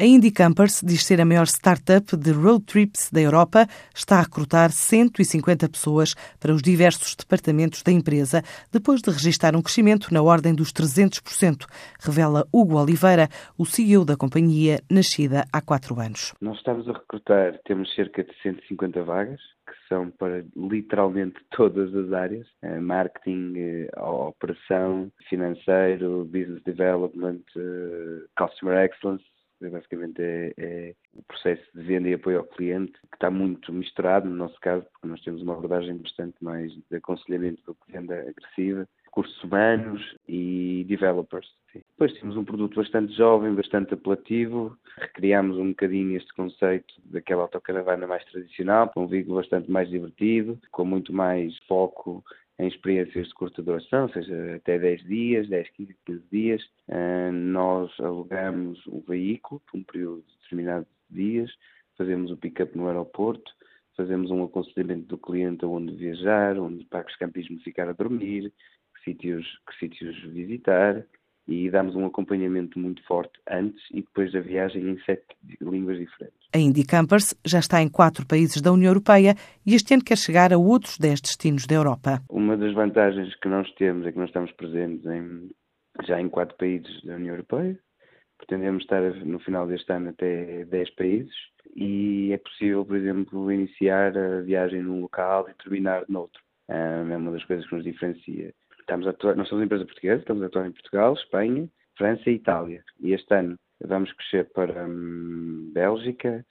A Indie Campers diz ser a maior startup de road trips da Europa. Está a recrutar 150 pessoas para os diversos departamentos da empresa, depois de registrar um crescimento na ordem dos 300%, revela Hugo Oliveira, o CEO da companhia, nascida há quatro anos. Nós estamos a recrutar, temos cerca de 150 vagas, que são para literalmente todas as áreas: eh, marketing, eh, operação, financeiro, business development, eh, customer excellence basicamente é, é, o processo de venda e apoio ao cliente, que está muito misturado no nosso caso, porque nós temos uma abordagem bastante mais de aconselhamento do que venda agressiva, recursos humanos e developers. Sim. Depois temos um produto bastante jovem, bastante apelativo, recriámos um bocadinho este conceito daquela autocaravana mais tradicional, com um veículo bastante mais divertido, com muito mais foco em experiências de curta duração, seja até 10 dias, 10, 15, 15 dias. Uh, nós alugamos o veículo por um período determinado de dias, fazemos o pick-up no aeroporto, fazemos um aconselhamento do cliente aonde viajar, onde para que os campismos ficar a dormir, que sítios, que sítios visitar, e damos um acompanhamento muito forte antes e depois da viagem em sete línguas diferentes. A Indie Campers já está em quatro países da União Europeia e este ano quer chegar a outros dez destinos da Europa. Uma das vantagens que nós temos é que nós estamos presentes em, já em quatro países da União Europeia. Pretendemos estar no final deste ano até 10 países e é possível, por exemplo, iniciar a viagem num local e terminar noutro. Ah, é uma das coisas que nos diferencia. Estamos a atuar, nós somos uma empresa portuguesa, estamos a atuar em Portugal, Espanha, França e Itália. E este ano vamos crescer para hum, Bélgica,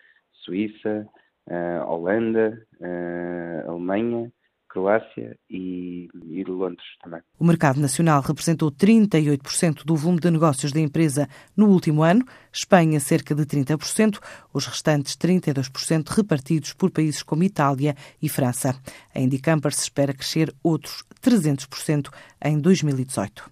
Suíça, uh, Holanda, uh, Alemanha, Croácia e, e Londres também. O mercado nacional representou 38% do volume de negócios da empresa no último ano, Espanha cerca de 30%, os restantes 32% repartidos por países como Itália e França. A Indicamper se espera crescer outros 300% em 2018.